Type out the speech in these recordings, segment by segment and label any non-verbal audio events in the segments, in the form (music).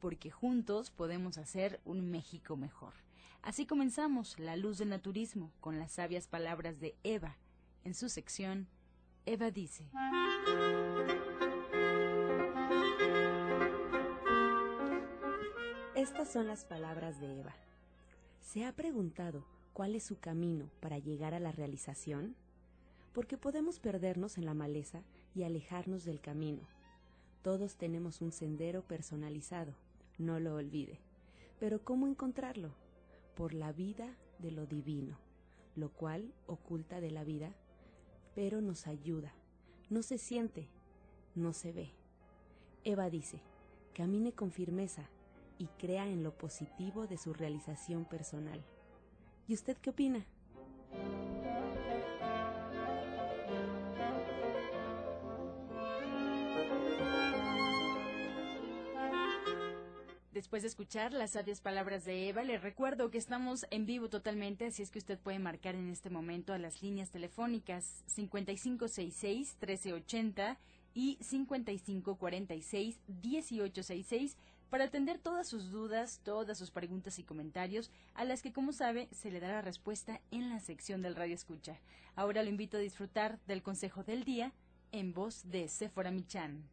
porque juntos podemos hacer un México mejor. Así comenzamos La Luz del Naturismo con las sabias palabras de Eva. En su sección, Eva dice. Estas son las palabras de Eva. ¿Se ha preguntado cuál es su camino para llegar a la realización? Porque podemos perdernos en la maleza y alejarnos del camino. Todos tenemos un sendero personalizado no lo olvide. Pero ¿cómo encontrarlo? Por la vida de lo divino, lo cual oculta de la vida, pero nos ayuda. No se siente, no se ve. Eva dice, camine con firmeza y crea en lo positivo de su realización personal. ¿Y usted qué opina? Después de escuchar las sabias palabras de Eva, le recuerdo que estamos en vivo totalmente, así es que usted puede marcar en este momento a las líneas telefónicas 5566-1380 y 5546-1866 para atender todas sus dudas, todas sus preguntas y comentarios, a las que, como sabe, se le dará respuesta en la sección del Radio Escucha. Ahora lo invito a disfrutar del consejo del día en voz de Sephora Michan.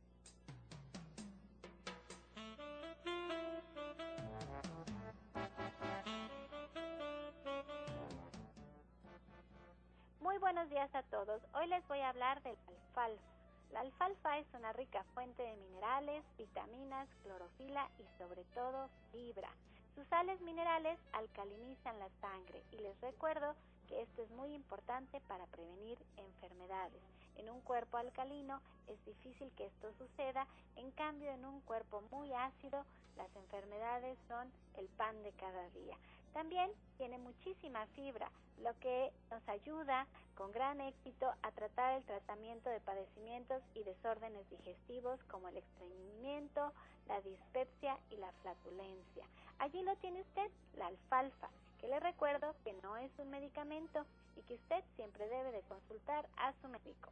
Hablar del alfalfa. La alfalfa es una rica fuente de minerales, vitaminas, clorofila y sobre todo fibra. Sus sales minerales alcalinizan la sangre y les recuerdo que esto es muy importante para prevenir enfermedades. En un cuerpo alcalino es difícil que esto suceda, en cambio en un cuerpo muy ácido las enfermedades son el pan de cada día. También tiene muchísima fibra, lo que nos ayuda con gran éxito a tratar el tratamiento de padecimientos y desórdenes digestivos como el estreñimiento, la dispepsia y la flatulencia. Allí lo tiene usted, la alfalfa, que le recuerdo que no es un medicamento y que usted siempre debe de consultar a su médico.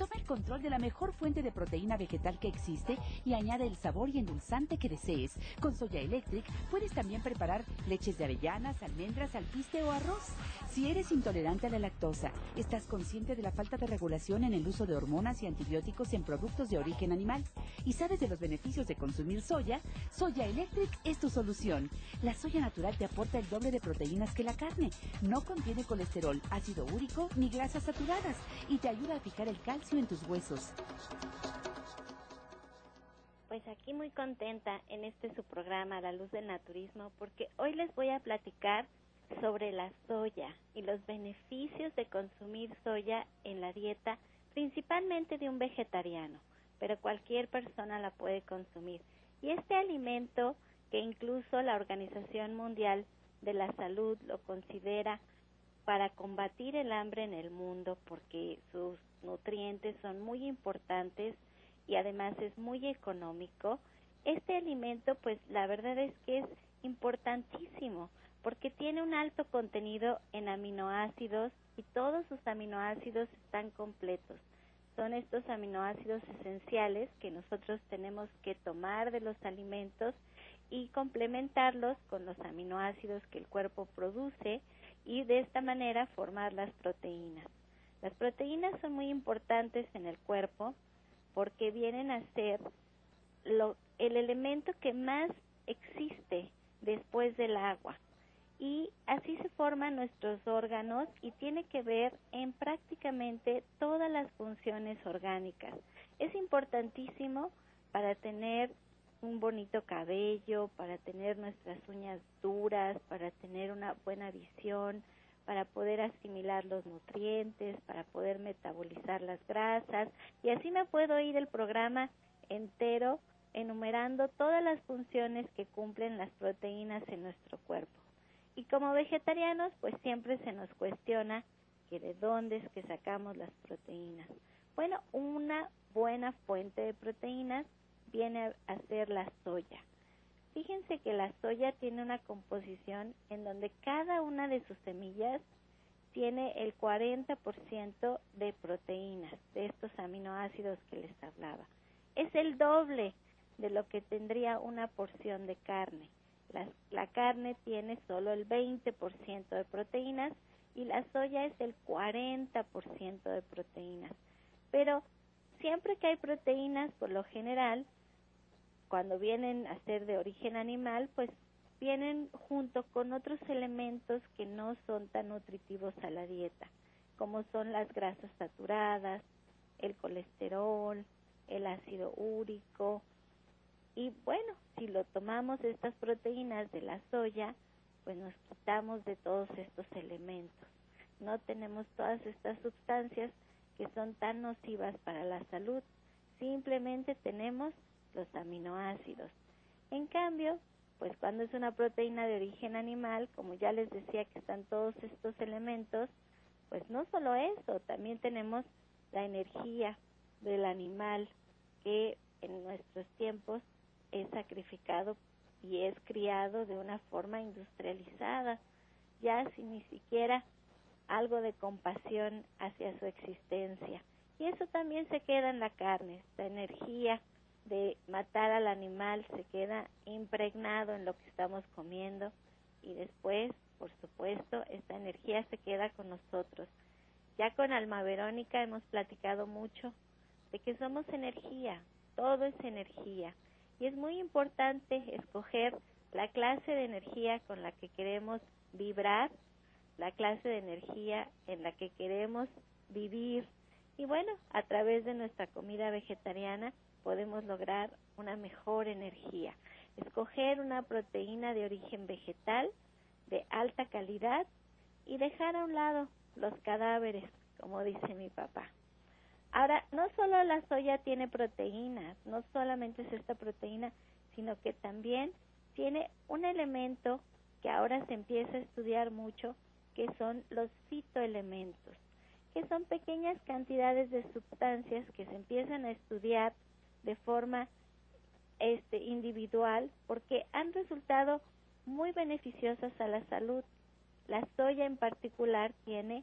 Toma el control de la mejor fuente de proteína vegetal que existe y añade el sabor y endulzante que desees. Con Soya Electric puedes también preparar leches de avellanas, almendras, alpiste o arroz. Si eres intolerante a la lactosa, estás consciente de la falta de regulación en el uso de hormonas y antibióticos en productos de origen animal y sabes de los beneficios de consumir soya, Soya Electric es tu solución. La soya natural te aporta el doble de proteínas que la carne. No contiene colesterol, ácido úrico ni grasas saturadas y te ayuda a fijar el calcio en tus huesos. Pues aquí muy contenta en este su programa La Luz del Naturismo porque hoy les voy a platicar sobre la soya y los beneficios de consumir soya en la dieta principalmente de un vegetariano, pero cualquier persona la puede consumir. Y este alimento que incluso la Organización Mundial de la Salud lo considera para combatir el hambre en el mundo porque sus nutrientes son muy importantes y además es muy económico. Este alimento pues la verdad es que es importantísimo porque tiene un alto contenido en aminoácidos y todos sus aminoácidos están completos. Son estos aminoácidos esenciales que nosotros tenemos que tomar de los alimentos y complementarlos con los aminoácidos que el cuerpo produce y de esta manera formar las proteínas. Las proteínas son muy importantes en el cuerpo porque vienen a ser lo, el elemento que más existe después del agua y así se forman nuestros órganos y tiene que ver en prácticamente todas las funciones orgánicas. Es importantísimo para tener un bonito cabello, para tener nuestras uñas duras, para tener una buena visión, para poder asimilar los nutrientes, para poder metabolizar las grasas y así me puedo ir el programa entero enumerando todas las funciones que cumplen las proteínas en nuestro cuerpo. Y como vegetarianos, pues siempre se nos cuestiona que de dónde es que sacamos las proteínas. Bueno, una buena fuente de proteínas viene a ser la soya. Fíjense que la soya tiene una composición en donde cada una de sus semillas tiene el 40% de proteínas, de estos aminoácidos que les hablaba. Es el doble de lo que tendría una porción de carne. La, carne tiene solo el 20% de proteínas y la soya es el 40% de proteínas. Pero siempre que hay proteínas, por lo general, cuando vienen a ser de origen animal, pues vienen junto con otros elementos que no son tan nutritivos a la dieta, como son las grasas saturadas, el colesterol, el ácido úrico. Y bueno, si lo tomamos estas proteínas de la soya, pues nos quitamos de todos estos elementos. No tenemos todas estas sustancias que son tan nocivas para la salud. Simplemente tenemos los aminoácidos. En cambio, pues cuando es una proteína de origen animal, como ya les decía que están todos estos elementos, pues no solo eso, también tenemos la energía del animal que en nuestros tiempos es sacrificado y es criado de una forma industrializada, ya sin ni siquiera algo de compasión hacia su existencia. Y eso también se queda en la carne, esta energía de matar al animal se queda impregnado en lo que estamos comiendo y después, por supuesto, esta energía se queda con nosotros. Ya con Alma Verónica hemos platicado mucho de que somos energía, todo es energía y es muy importante escoger la clase de energía con la que queremos vibrar, la clase de energía en la que queremos vivir y bueno, a través de nuestra comida vegetariana podemos lograr una mejor energía. Escoger una proteína de origen vegetal de alta calidad y dejar a un lado los cadáveres, como dice mi papá. Ahora, no solo la soya tiene proteínas, no solamente es esta proteína, sino que también tiene un elemento que ahora se empieza a estudiar mucho, que son los fitoelementos, que son pequeñas cantidades de sustancias que se empiezan a estudiar de forma este, individual porque han resultado muy beneficiosas a la salud. La soya en particular tiene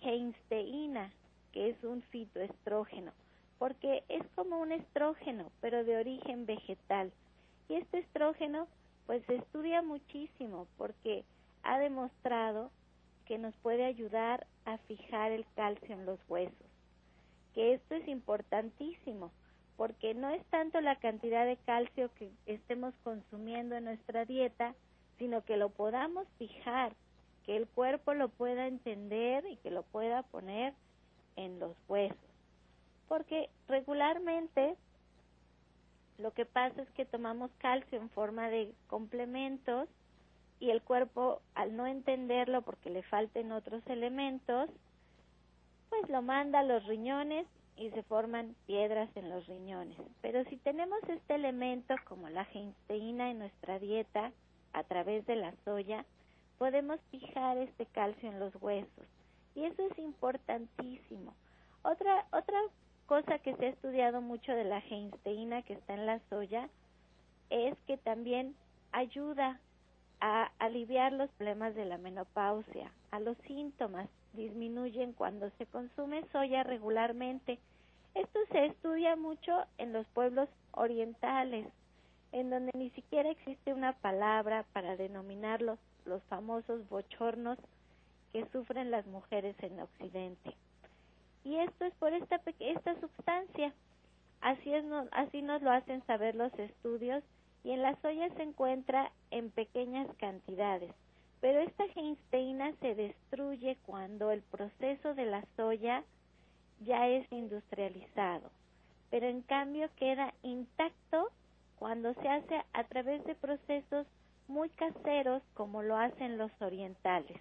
geinsteína, que es un fitoestrógeno, porque es como un estrógeno, pero de origen vegetal. Y este estrógeno, pues se estudia muchísimo porque ha demostrado que nos puede ayudar a fijar el calcio en los huesos, que esto es importantísimo porque no es tanto la cantidad de calcio que estemos consumiendo en nuestra dieta, sino que lo podamos fijar, que el cuerpo lo pueda entender y que lo pueda poner en los huesos. Porque regularmente lo que pasa es que tomamos calcio en forma de complementos y el cuerpo al no entenderlo porque le falten otros elementos, pues lo manda a los riñones y se forman piedras en los riñones. Pero si tenemos este elemento como la geinsteína en nuestra dieta a través de la soya, podemos fijar este calcio en los huesos y eso es importantísimo. Otra otra cosa que se ha estudiado mucho de la geinsteína que está en la soya es que también ayuda a aliviar los problemas de la menopausia, a los síntomas disminuyen cuando se consume soya regularmente esto se estudia mucho en los pueblos orientales, en donde ni siquiera existe una palabra para denominar los, famosos bochornos que sufren las mujeres en Occidente. Y esto es por esta, esta sustancia. Así, es, así nos lo hacen saber los estudios y en la soya se encuentra en pequeñas cantidades. Pero esta geinsteina se destruye cuando el proceso de la soya ya es industrializado, pero en cambio queda intacto cuando se hace a través de procesos muy caseros como lo hacen los orientales.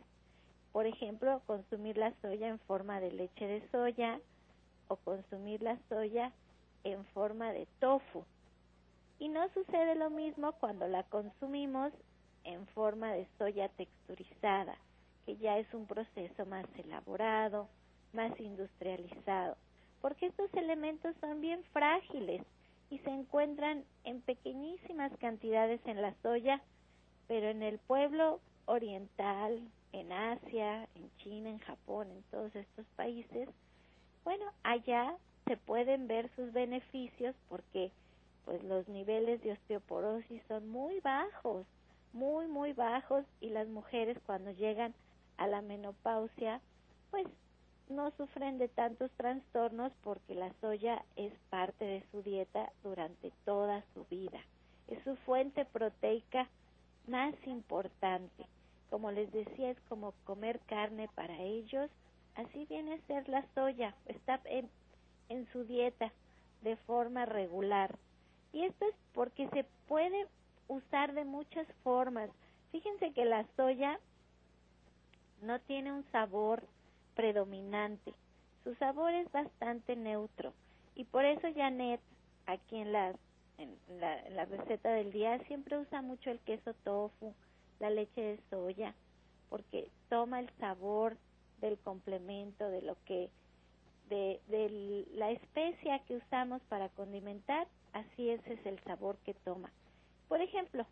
Por ejemplo, consumir la soya en forma de leche de soya o consumir la soya en forma de tofu. Y no sucede lo mismo cuando la consumimos en forma de soya texturizada, que ya es un proceso más elaborado, más industrializado, porque estos elementos son bien frágiles y se encuentran en pequeñísimas cantidades en la soya, pero en el pueblo oriental, en Asia, en China, en Japón, en todos estos países, bueno, allá se pueden ver sus beneficios porque pues los niveles de osteoporosis son muy bajos, muy muy bajos y las mujeres cuando llegan a la menopausia pues no sufren de tantos trastornos porque la soya es parte de su dieta durante toda su vida. Es su fuente proteica más importante. Como les decía, es como comer carne para ellos. Así viene a ser la soya. Está en, en su dieta de forma regular. Y esto es porque se puede usar de muchas formas. Fíjense que la soya no tiene un sabor predominante. Su sabor es bastante neutro. Y por eso Janet, aquí en la, en la, receta del día, siempre usa mucho el queso tofu, la leche de soya, porque toma el sabor del complemento, de lo que, de, de la especia que usamos para condimentar, así ese es el sabor que toma. Por ejemplo,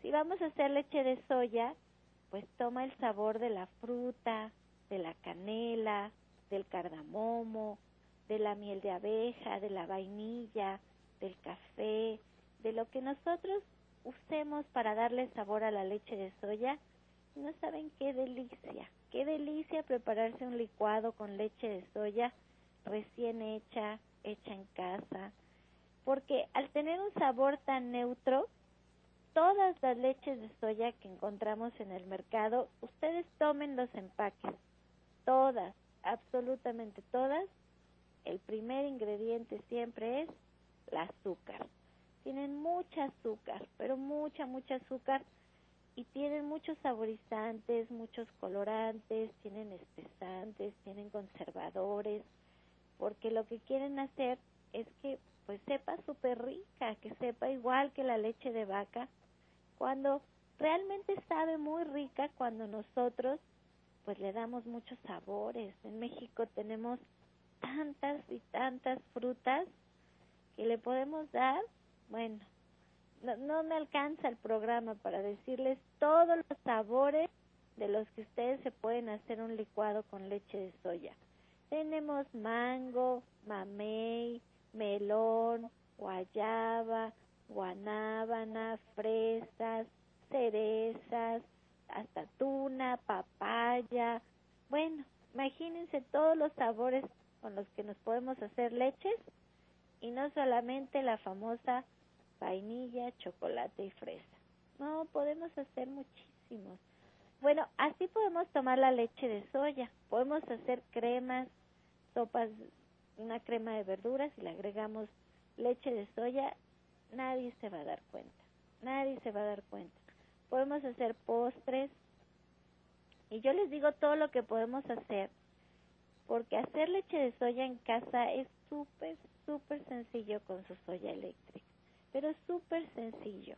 si vamos a hacer leche de soya, pues toma el sabor de la fruta, de la canela, del cardamomo, de la miel de abeja, de la vainilla, del café, de lo que nosotros usemos para darle sabor a la leche de soya. No saben qué delicia, qué delicia prepararse un licuado con leche de soya recién hecha, hecha en casa, porque al tener un sabor tan neutro, todas las leches de soya que encontramos en el mercado, ustedes tomen los empaques, todas, absolutamente todas, el primer ingrediente siempre es el azúcar. Tienen mucha azúcar, pero mucha, mucha azúcar y tienen muchos saborizantes, muchos colorantes, tienen espesantes, tienen conservadores, porque lo que quieren hacer es que pues sepa súper rica, que sepa igual que la leche de vaca, cuando realmente sabe muy rica cuando nosotros pues le damos muchos sabores. En México tenemos tantas y tantas frutas que le podemos dar, bueno, no, no me alcanza el programa para decirles todos los sabores de los que ustedes se pueden hacer un licuado con leche de soya. Tenemos mango, mamey, melón, guayaba, guanábana, fresas, cerezas, hasta tuna, papaya. Bueno, imagínense todos los sabores con los que nos podemos hacer leches y no solamente la famosa vainilla, chocolate y fresa. No, podemos hacer muchísimos. Bueno, así podemos tomar la leche de soya. Podemos hacer cremas, sopas, una crema de verduras y le agregamos leche de soya. Nadie se va a dar cuenta. Nadie se va a dar cuenta podemos hacer postres. Y yo les digo todo lo que podemos hacer, porque hacer leche de soya en casa es súper, súper sencillo con su soya eléctrica, pero súper sencillo.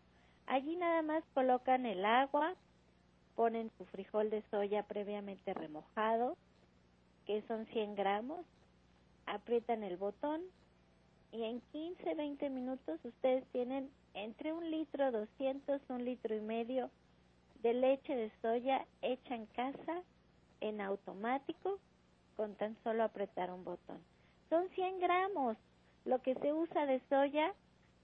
Allí nada más colocan el agua, ponen su frijol de soya previamente remojado, que son 100 gramos, aprietan el botón y en 15, 20 minutos ustedes tienen entre un litro 200, un litro y medio de leche de soya hecha en casa en automático con tan solo apretar un botón. Son 100 gramos lo que se usa de soya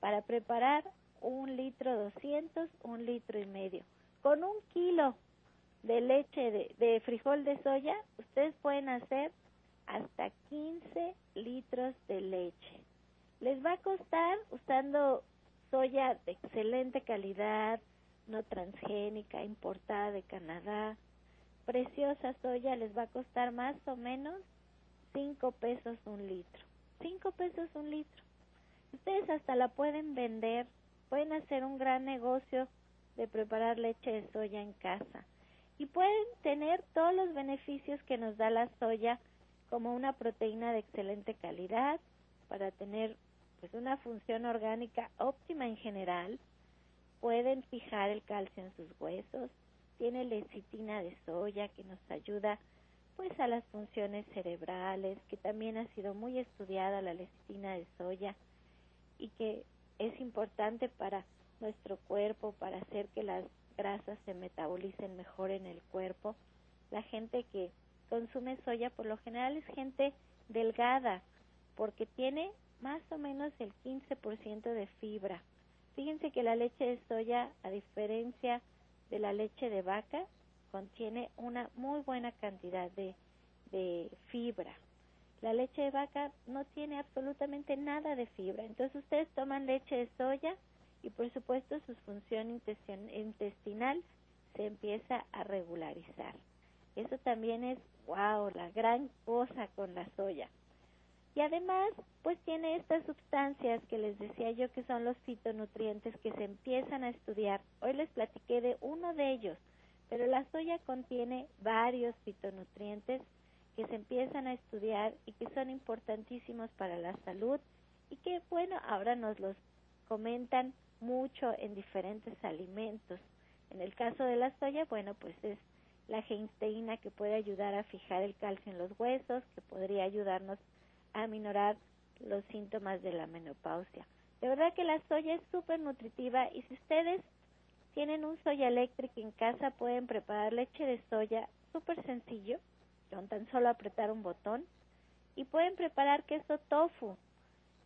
para preparar un litro 200, un litro y medio. Con un kilo de leche de, de frijol de soya, ustedes pueden hacer hasta 15 litros de leche. Les va a costar usando soya de excelente calidad, no transgénica, importada de Canadá. Preciosa soya les va a costar más o menos 5 pesos un litro. 5 pesos un litro. Ustedes hasta la pueden vender, pueden hacer un gran negocio de preparar leche de soya en casa y pueden tener todos los beneficios que nos da la soya como una proteína de excelente calidad para tener pues una función orgánica óptima en general, pueden fijar el calcio en sus huesos, tiene lecitina de soya que nos ayuda pues a las funciones cerebrales, que también ha sido muy estudiada la lecitina de soya y que es importante para nuestro cuerpo para hacer que las grasas se metabolicen mejor en el cuerpo. La gente que consume soya por lo general es gente delgada porque tiene más o menos el 15% de fibra. Fíjense que la leche de soya, a diferencia de la leche de vaca, contiene una muy buena cantidad de, fibra. La leche de vaca no tiene absolutamente nada de fibra. Entonces ustedes toman leche de soya y por supuesto su función intestinal se empieza a regularizar. Eso también es, wow, la gran cosa con la soya. Y además, pues tiene estas sustancias que les decía yo que son los fitonutrientes que se empiezan a estudiar. Hoy les platiqué de uno de ellos, pero la soya contiene varios fitonutrientes que se empiezan a estudiar y que son importantísimos para la salud y que, bueno, ahora nos los comentan mucho en diferentes alimentos. En el caso de la soya, bueno, pues es la geinsteína que puede ayudar a fijar el calcio en los huesos, que podría ayudarnos a minorar los síntomas de la menopausia. De verdad que la soya es súper nutritiva y si ustedes tienen un soya eléctrico en casa pueden preparar leche de soya súper sencillo, con tan solo apretar un botón y pueden preparar queso tofu.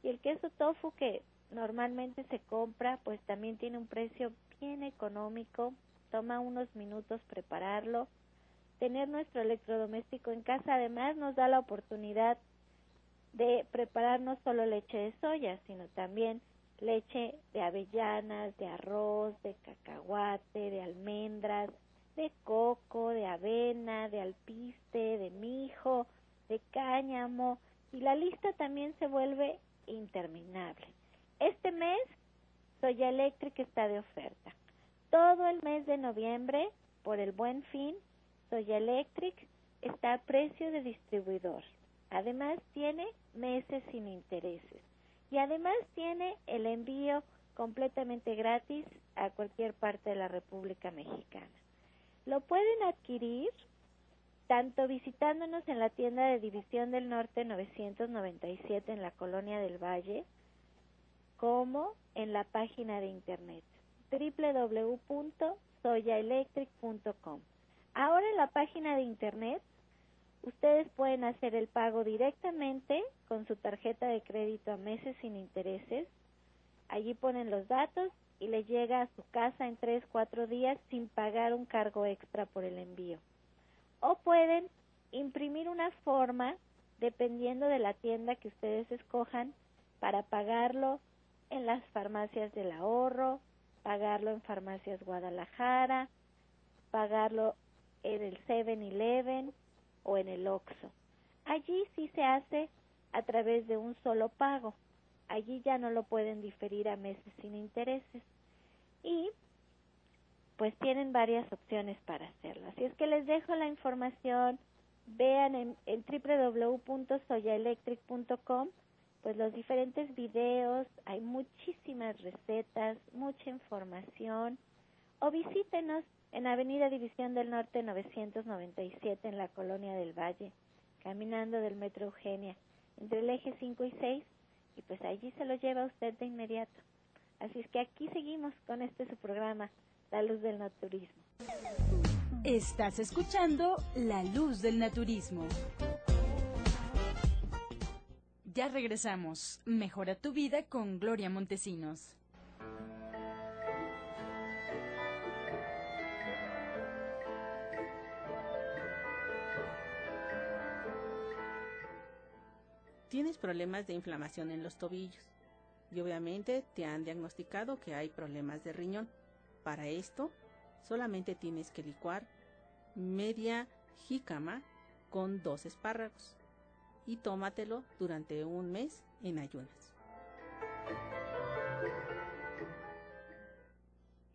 Y el queso tofu que normalmente se compra pues también tiene un precio bien económico, toma unos minutos prepararlo. Tener nuestro electrodoméstico en casa además nos da la oportunidad de preparar no solo leche de soya, sino también leche de avellanas, de arroz, de cacahuate, de almendras, de coco, de avena, de alpiste, de mijo, de cáñamo, y la lista también se vuelve interminable. Este mes Soya Electric está de oferta. Todo el mes de noviembre, por el buen fin, Soya Electric está a precio de distribuidor. Además tiene meses sin intereses. Y además tiene el envío completamente gratis a cualquier parte de la República Mexicana. Lo pueden adquirir tanto visitándonos en la tienda de División del Norte 997 en la Colonia del Valle, como en la página de internet www.soyaelectric.com. Ahora en la página de internet Ustedes pueden hacer el pago directamente con su tarjeta de crédito a meses sin intereses. Allí ponen los datos y le llega a su casa en 3, 4 días sin pagar un cargo extra por el envío. O pueden imprimir una forma dependiendo de la tienda que ustedes escojan para pagarlo en las farmacias del ahorro, pagarlo en farmacias Guadalajara, pagarlo en el 7-Eleven o en el OXO. Allí sí se hace a través de un solo pago. Allí ya no lo pueden diferir a meses sin intereses. Y pues tienen varias opciones para hacerlo. Así es que les dejo la información, vean en, en www.soyaelectric.com pues los diferentes videos, hay muchísimas recetas, mucha información o visítenos en Avenida División del Norte 997 en la Colonia del Valle, caminando del Metro Eugenia, entre el eje 5 y 6, y pues allí se lo lleva usted de inmediato. Así es que aquí seguimos con este su programa, La Luz del Naturismo. Estás escuchando La Luz del Naturismo. Ya regresamos. Mejora tu vida con Gloria Montesinos. Tienes problemas de inflamación en los tobillos y obviamente te han diagnosticado que hay problemas de riñón. Para esto, solamente tienes que licuar media jícama con dos espárragos y tómatelo durante un mes en ayunas.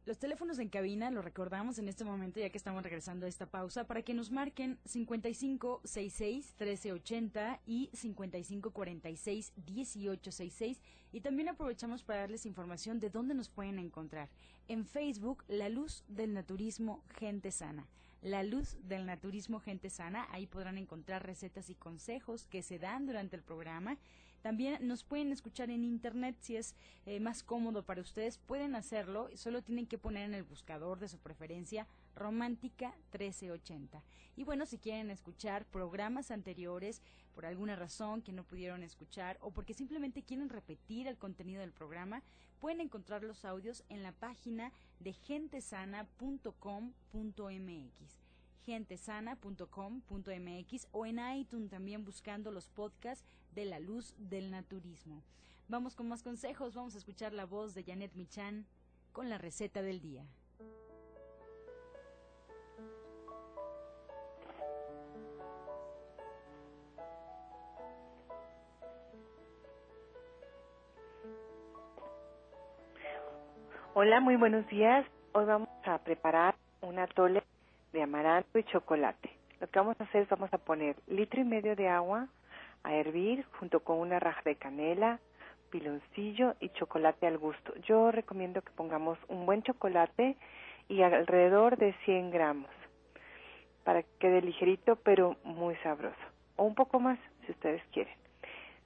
Los teléfonos en cabina lo recordamos en este momento ya que estamos regresando a esta pausa para que nos marquen 5566 1380 y 5546 1866 y también aprovechamos para darles información de dónde nos pueden encontrar. En Facebook, La Luz del Naturismo Gente Sana. La Luz del Naturismo Gente Sana, ahí podrán encontrar recetas y consejos que se dan durante el programa también nos pueden escuchar en internet si es eh, más cómodo para ustedes, pueden hacerlo, solo tienen que poner en el buscador de su preferencia Romántica 1380. Y bueno, si quieren escuchar programas anteriores por alguna razón que no pudieron escuchar o porque simplemente quieren repetir el contenido del programa, pueden encontrar los audios en la página de gentesana.com.mx gentesana.com.mx o en iTunes también buscando los podcasts de la luz del naturismo. Vamos con más consejos, vamos a escuchar la voz de Janet Michan con la receta del día. Hola, muy buenos días. Hoy vamos a preparar un atole de amaranto y chocolate. Lo que vamos a hacer es vamos a poner litro y medio de agua a hervir junto con una raja de canela, piloncillo y chocolate al gusto. Yo recomiendo que pongamos un buen chocolate y alrededor de 100 gramos para que quede ligerito pero muy sabroso. O un poco más si ustedes quieren.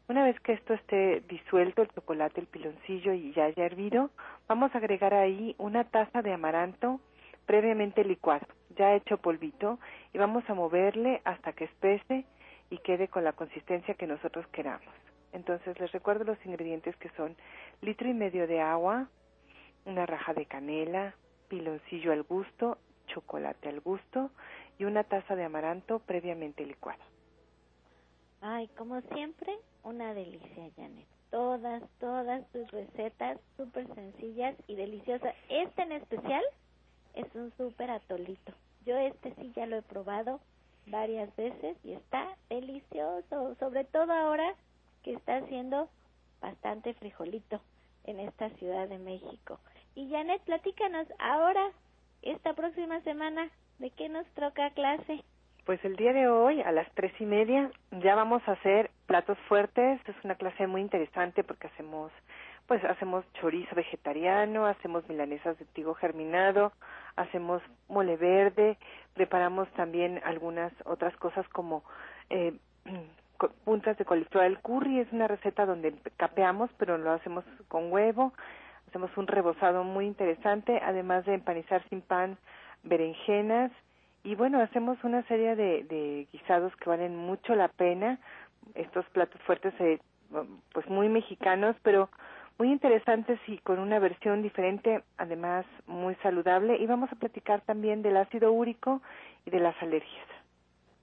Una vez que esto esté disuelto, el chocolate, el piloncillo y ya haya hervido, vamos a agregar ahí una taza de amaranto previamente licuado, ya hecho polvito, y vamos a moverle hasta que espese y quede con la consistencia que nosotros queramos. Entonces les recuerdo los ingredientes que son litro y medio de agua, una raja de canela, piloncillo al gusto, chocolate al gusto y una taza de amaranto previamente licuado. Ay, como siempre, una delicia, Janet. Todas, todas tus recetas súper sencillas y deliciosas. Este en especial es un súper atolito. Yo este sí ya lo he probado varias veces y está delicioso, sobre todo ahora que está haciendo bastante frijolito en esta Ciudad de México. Y Janet, platícanos ahora, esta próxima semana, ¿de qué nos toca clase? Pues el día de hoy, a las tres y media, ya vamos a hacer platos fuertes. Es una clase muy interesante porque hacemos, pues hacemos chorizo vegetariano, hacemos milanesas de trigo germinado, hacemos mole verde, preparamos también algunas otras cosas como eh, (clears throat) puntas de coliflor al curry, es una receta donde capeamos, pero lo hacemos con huevo, hacemos un rebozado muy interesante, además de empanizar sin pan berenjenas, y bueno, hacemos una serie de, de guisados que valen mucho la pena, estos platos fuertes, eh, pues muy mexicanos, pero muy interesantes y con una versión diferente, además muy saludable. Y vamos a platicar también del ácido úrico y de las alergias.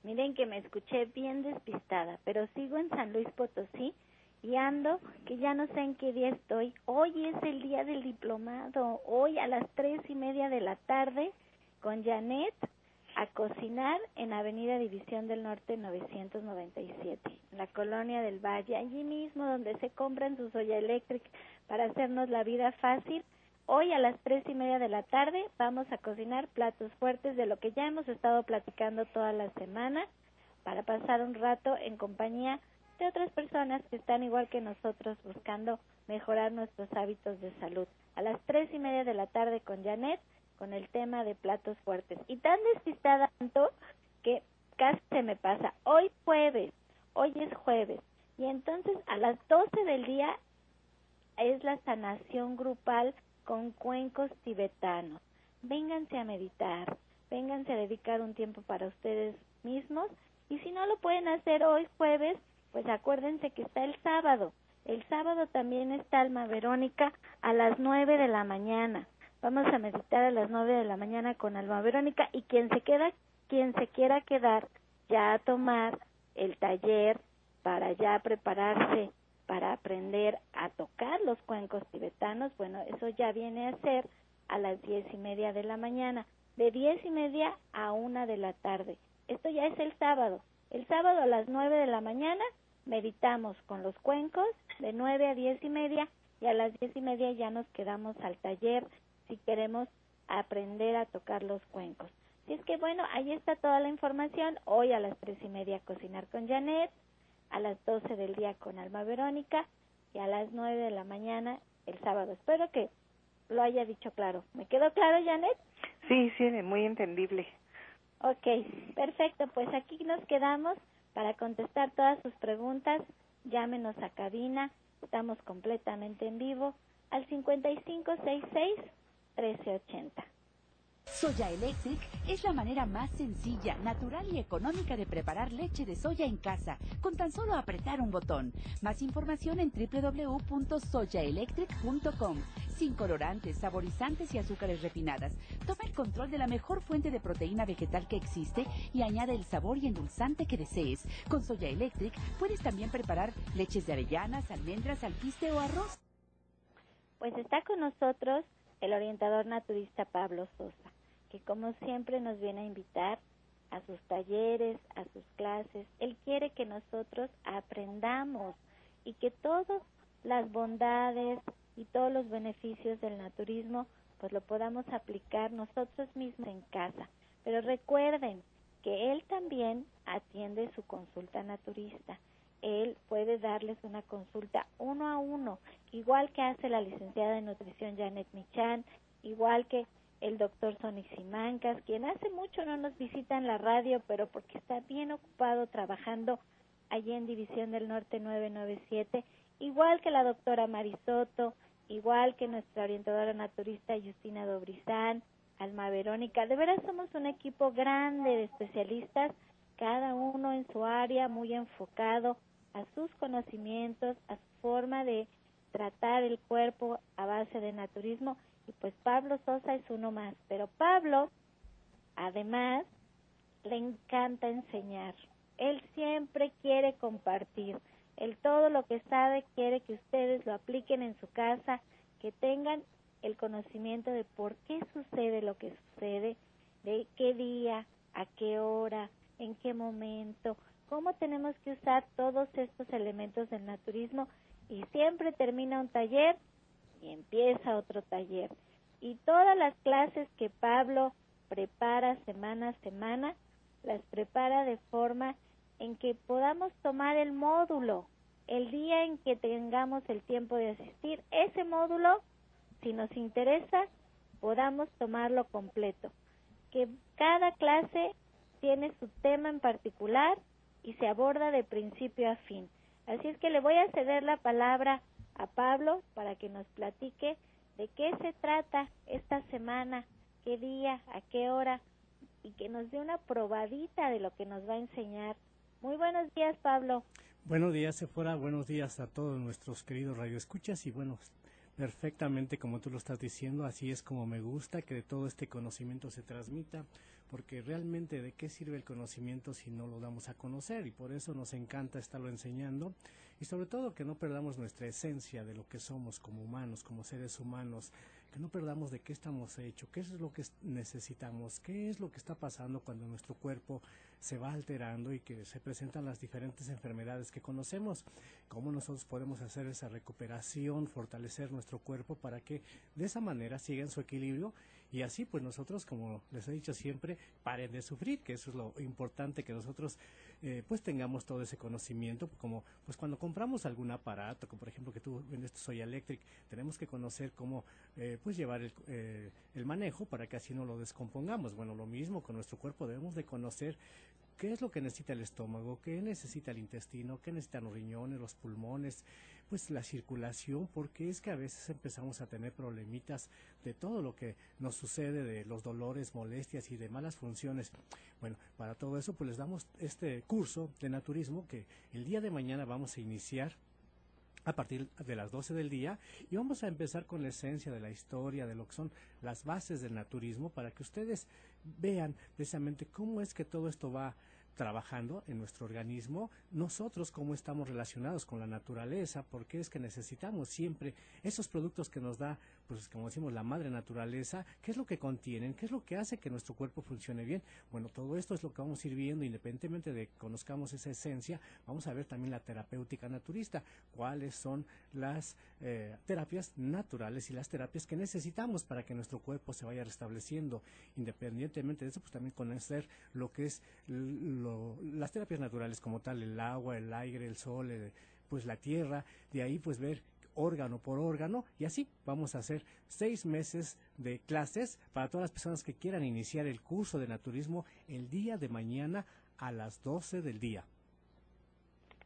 Miren que me escuché bien despistada, pero sigo en San Luis Potosí y ando que ya no sé en qué día estoy. Hoy es el día del diplomado, hoy a las tres y media de la tarde con Janet a cocinar en Avenida División del Norte 997, en la colonia del Valle, allí mismo donde se compran su soya eléctrica para hacernos la vida fácil. Hoy a las tres y media de la tarde vamos a cocinar platos fuertes de lo que ya hemos estado platicando toda la semana para pasar un rato en compañía de otras personas que están igual que nosotros buscando mejorar nuestros hábitos de salud. A las tres y media de la tarde con Janet con el tema de platos fuertes. Y tan despistada tanto que casi se me pasa. Hoy jueves, hoy es jueves. Y entonces a las 12 del día es la sanación grupal con cuencos tibetanos. Vénganse a meditar, vénganse a dedicar un tiempo para ustedes mismos. Y si no lo pueden hacer hoy jueves, pues acuérdense que está el sábado. El sábado también está Alma Verónica a las 9 de la mañana. Vamos a meditar a las nueve de la mañana con Alma Verónica y quien se queda, quien se quiera quedar ya a tomar el taller para ya prepararse para aprender a tocar los cuencos tibetanos, bueno, eso ya viene a ser a las diez y media de la mañana, de diez y media a una de la tarde. Esto ya es el sábado. El sábado a las nueve de la mañana meditamos con los cuencos de nueve a diez y media y a las diez y media ya nos quedamos al taller si queremos aprender a tocar los cuencos. Y es que bueno, ahí está toda la información. Hoy a las tres y media cocinar con Janet, a las doce del día con Alma Verónica y a las nueve de la mañana el sábado. Espero que lo haya dicho claro. ¿Me quedó claro, Janet? Sí, sí, muy entendible. Ok, perfecto. Pues aquí nos quedamos para contestar todas sus preguntas. Llámenos a cabina. Estamos completamente en vivo al 5566 1380. Soya Electric es la manera más sencilla, natural y económica de preparar leche de soya en casa, con tan solo apretar un botón. Más información en www.soyaelectric.com. Sin colorantes, saborizantes y azúcares refinadas. Toma el control de la mejor fuente de proteína vegetal que existe y añade el sabor y endulzante que desees. Con Soya Electric puedes también preparar leches de avellanas, almendras, alpiste o arroz. Pues está con nosotros el orientador naturista Pablo Sosa que como siempre nos viene a invitar a sus talleres, a sus clases. Él quiere que nosotros aprendamos y que todas las bondades y todos los beneficios del naturismo pues lo podamos aplicar nosotros mismos en casa. Pero recuerden que él también atiende su consulta naturista. Él puede darles una consulta uno a uno, igual que hace la licenciada en nutrición Janet Michan, igual que el doctor Sonic Simancas, quien hace mucho no nos visita en la radio, pero porque está bien ocupado trabajando allí en División del Norte 997, igual que la doctora Marisoto, igual que nuestra orientadora naturista Justina Dobrizán, Alma Verónica. De veras somos un equipo grande de especialistas, cada uno en su área, muy enfocado a sus conocimientos, a su forma de tratar el cuerpo a base de naturismo y pues Pablo Sosa es uno más. Pero Pablo, además, le encanta enseñar. Él siempre quiere compartir. Él todo lo que sabe quiere que ustedes lo apliquen en su casa, que tengan el conocimiento de por qué sucede lo que sucede, de qué día, a qué hora, en qué momento, cómo tenemos que usar todos estos elementos del naturismo y siempre termina un taller y empieza otro taller. Y todas las clases que Pablo prepara semana a semana, las prepara de forma en que podamos tomar el módulo. El día en que tengamos el tiempo de asistir, ese módulo, si nos interesa, podamos tomarlo completo. Que cada clase tiene su tema en particular y se aborda de principio a fin. Así es que le voy a ceder la palabra a Pablo para que nos platique de qué se trata esta semana, qué día, a qué hora y que nos dé una probadita de lo que nos va a enseñar. Muy buenos días, Pablo. Buenos días, Sephora. Buenos días a todos nuestros queridos radioescuchas y bueno, perfectamente como tú lo estás diciendo, así es como me gusta que todo este conocimiento se transmita, porque realmente de qué sirve el conocimiento si no lo damos a conocer y por eso nos encanta estarlo enseñando. Y sobre todo que no perdamos nuestra esencia de lo que somos como humanos, como seres humanos, que no perdamos de qué estamos hechos, qué es lo que necesitamos, qué es lo que está pasando cuando nuestro cuerpo se va alterando y que se presentan las diferentes enfermedades que conocemos, cómo nosotros podemos hacer esa recuperación, fortalecer nuestro cuerpo para que de esa manera siga en su equilibrio y así pues nosotros, como les he dicho siempre, paren de sufrir, que eso es lo importante que nosotros eh, pues tengamos todo ese conocimiento, como pues cuando compramos algún aparato, como por ejemplo que tú vendes Soy Electric, tenemos que conocer cómo eh, pues llevar el, eh, el manejo para que así no lo descompongamos. Bueno, lo mismo con nuestro cuerpo, debemos de conocer qué es lo que necesita el estómago, qué necesita el intestino, qué necesitan los riñones, los pulmones, pues la circulación, porque es que a veces empezamos a tener problemitas de todo lo que nos sucede, de los dolores, molestias y de malas funciones. Bueno, para todo eso pues les damos este curso de naturismo que el día de mañana vamos a iniciar a partir de las 12 del día y vamos a empezar con la esencia de la historia, de lo que son las bases del naturismo, para que ustedes vean precisamente cómo es que todo esto va trabajando en nuestro organismo, nosotros cómo estamos relacionados con la naturaleza, porque es que necesitamos siempre esos productos que nos da pues como decimos, la madre naturaleza, qué es lo que contienen, qué es lo que hace que nuestro cuerpo funcione bien. Bueno, todo esto es lo que vamos a ir viendo, independientemente de que conozcamos esa esencia, vamos a ver también la terapéutica naturista, cuáles son las eh, terapias naturales y las terapias que necesitamos para que nuestro cuerpo se vaya restableciendo. Independientemente de eso, pues también conocer lo que es las terapias naturales como tal, el agua, el aire, el sol, pues la tierra, de ahí pues ver órgano por órgano y así vamos a hacer seis meses de clases para todas las personas que quieran iniciar el curso de naturismo el día de mañana a las 12 del día.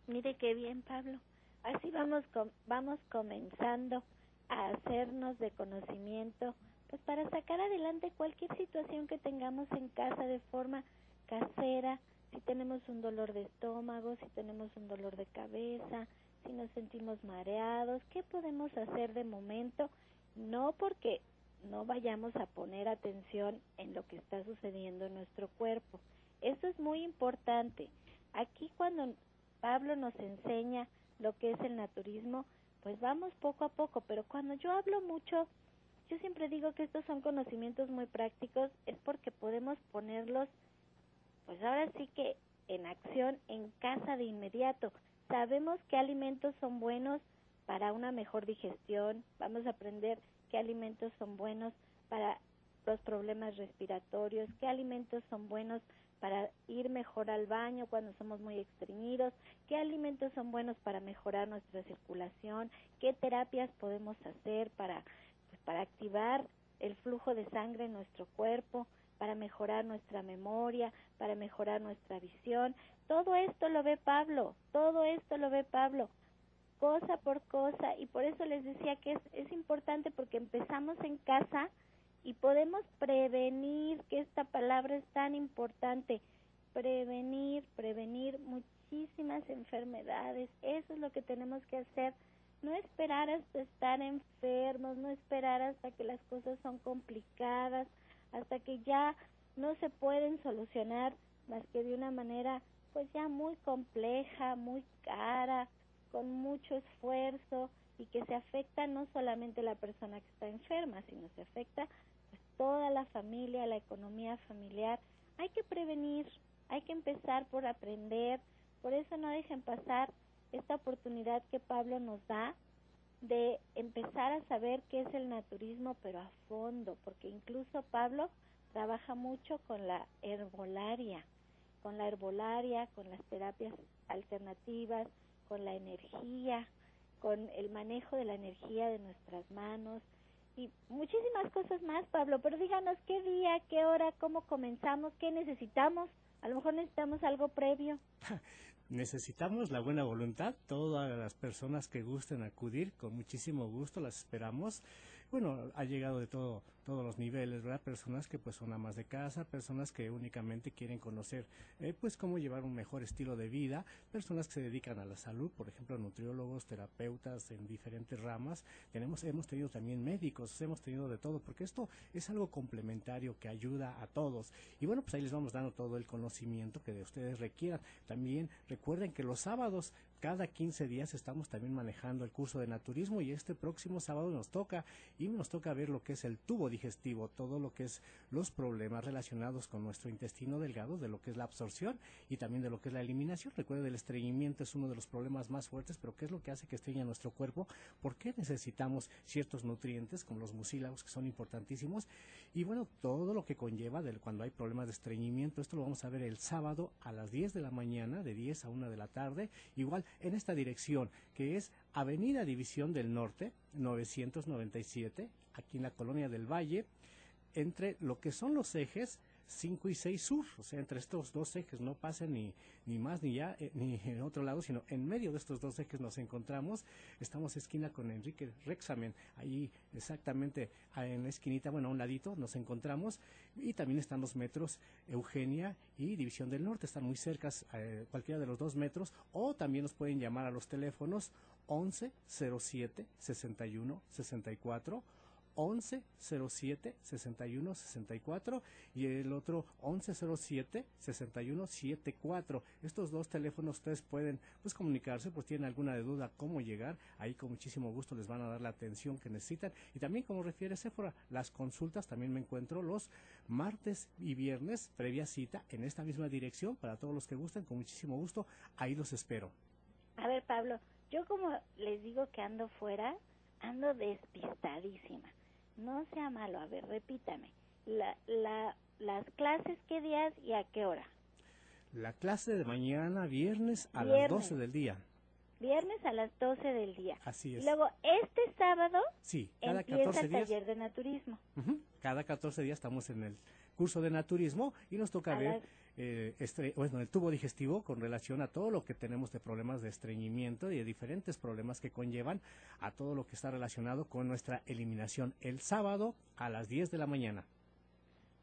Mire qué bien, Pablo. Así vamos, vamos comenzando a hacernos de conocimiento, pues para sacar adelante cualquier situación que tengamos en casa de forma casera, si tenemos un dolor de estómago, si tenemos un dolor de cabeza, si nos sentimos mareados, ¿qué podemos hacer de momento? No porque no vayamos a poner atención en lo que está sucediendo en nuestro cuerpo. Eso es muy importante. Aquí cuando Pablo nos enseña lo que es el naturismo, pues vamos poco a poco, pero cuando yo hablo mucho, yo siempre digo que estos son conocimientos muy prácticos, es porque podemos ponerlos, pues ahora sí que en acción en casa de inmediato. Sabemos qué alimentos son buenos para una mejor digestión, vamos a aprender qué alimentos son buenos para los problemas respiratorios, qué alimentos son buenos para ir mejor al baño cuando somos muy estreñidos, qué alimentos son buenos para mejorar nuestra circulación, qué terapias podemos hacer para, pues, para activar el flujo de sangre en nuestro cuerpo, para mejorar nuestra memoria, para mejorar nuestra visión. Todo esto lo ve Pablo, todo esto lo ve Pablo, cosa por cosa, y por eso les decía que es, es importante porque empezamos en casa y podemos prevenir, que esta palabra es tan importante, prevenir, prevenir muchísimas enfermedades, eso es lo que tenemos que hacer, no esperar hasta estar enfermos, no esperar hasta que las cosas son complicadas, hasta que ya no se pueden solucionar más que de una manera pues ya muy compleja, muy cara, con mucho esfuerzo y que se afecta no solamente la persona que está enferma, sino se afecta pues toda la familia, la economía familiar. Hay que prevenir, hay que empezar por aprender, por eso no dejen pasar esta oportunidad que Pablo nos da de empezar a saber qué es el naturismo, pero a fondo, porque incluso Pablo trabaja mucho con la herbolaria, con la herbolaria, con las terapias alternativas, con la energía, con el manejo de la energía de nuestras manos y muchísimas cosas más, Pablo. Pero díganos qué día, qué hora, cómo comenzamos, qué necesitamos. A lo mejor necesitamos algo previo. (laughs) Necesitamos la buena voluntad, todas las personas que gusten acudir, con muchísimo gusto las esperamos. Bueno, ha llegado de todo todos los niveles, ¿verdad? Personas que pues son amas de casa, personas que únicamente quieren conocer eh, pues cómo llevar un mejor estilo de vida, personas que se dedican a la salud, por ejemplo, nutriólogos, terapeutas en diferentes ramas. Tenemos hemos tenido también médicos, hemos tenido de todo, porque esto es algo complementario que ayuda a todos. Y bueno, pues ahí les vamos dando todo el conocimiento que de ustedes requieran. También recuerden que los sábados cada 15 días estamos también manejando el curso de naturismo y este próximo sábado nos toca y nos toca ver lo que es el tubo digestivo, todo lo que es los problemas relacionados con nuestro intestino delgado, de lo que es la absorción y también de lo que es la eliminación. Recuerde, el estreñimiento es uno de los problemas más fuertes, pero ¿qué es lo que hace que estreña nuestro cuerpo? ¿Por qué necesitamos ciertos nutrientes como los mucílagos que son importantísimos? Y bueno, todo lo que conlleva del cuando hay problemas de estreñimiento, esto lo vamos a ver el sábado a las 10 de la mañana, de 10 a 1 de la tarde, igual en esta dirección, que es Avenida División del Norte, 997, aquí en la colonia del Valle, entre lo que son los ejes 5 y 6 sur, o sea, entre estos dos ejes no pasa ni, ni más ni ya, eh, ni en otro lado, sino en medio de estos dos ejes nos encontramos, estamos esquina con Enrique Rexamen, ahí exactamente en la esquinita, bueno, a un ladito nos encontramos, y también están los metros Eugenia y División del Norte, están muy cerca, eh, cualquiera de los dos metros, o también nos pueden llamar a los teléfonos 11 07 61 64 1107 6164 y el otro 1107 6174. Estos dos teléfonos ustedes pueden pues comunicarse, pues tienen alguna duda cómo llegar, ahí con muchísimo gusto les van a dar la atención que necesitan y también como refiere Sephora, las consultas también me encuentro los martes y viernes previa cita en esta misma dirección para todos los que gusten, con muchísimo gusto, ahí los espero. A ver, Pablo, yo como les digo que ando fuera, ando despistadísima. No sea malo, a ver, repítame. La, la, las clases, ¿qué días y a qué hora? La clase de mañana, viernes a las 12 del día. Viernes a las 12 del día. Así es. Luego, este sábado sí, cada empieza 14 el taller de naturismo. Cada 14 días estamos en el curso de naturismo y nos toca ver eh, bueno, el tubo digestivo con relación a todo lo que tenemos de problemas de estreñimiento y de diferentes problemas que conllevan a todo lo que está relacionado con nuestra eliminación el sábado a las 10 de la mañana.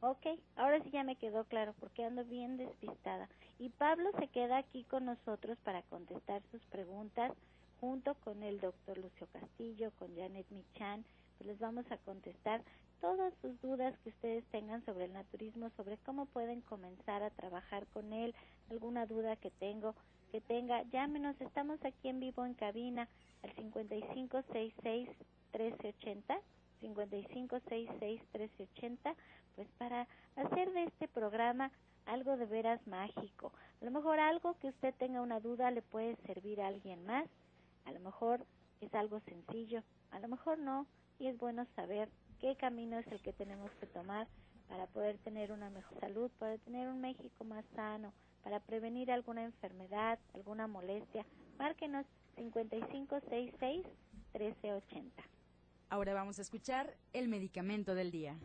Ok, ahora sí ya me quedó claro porque ando bien despistada. Y Pablo se queda aquí con nosotros para contestar sus preguntas junto con el doctor Lucio Castillo, con Janet Michan, pues les vamos a contestar todas sus dudas que ustedes tengan sobre el naturismo, sobre cómo pueden comenzar a trabajar con él, alguna duda que tengo, que tenga, llámenos, estamos aquí en vivo en cabina al 5566 1380 5566 1380 pues para hacer de este programa algo de veras mágico. A lo mejor algo que usted tenga una duda le puede servir a alguien más. A lo mejor es algo sencillo, a lo mejor no, y es bueno saber qué camino es el que tenemos que tomar para poder tener una mejor salud, para tener un México más sano, para prevenir alguna enfermedad, alguna molestia. Márquenos 5566 1380. Ahora vamos a escuchar el medicamento del día.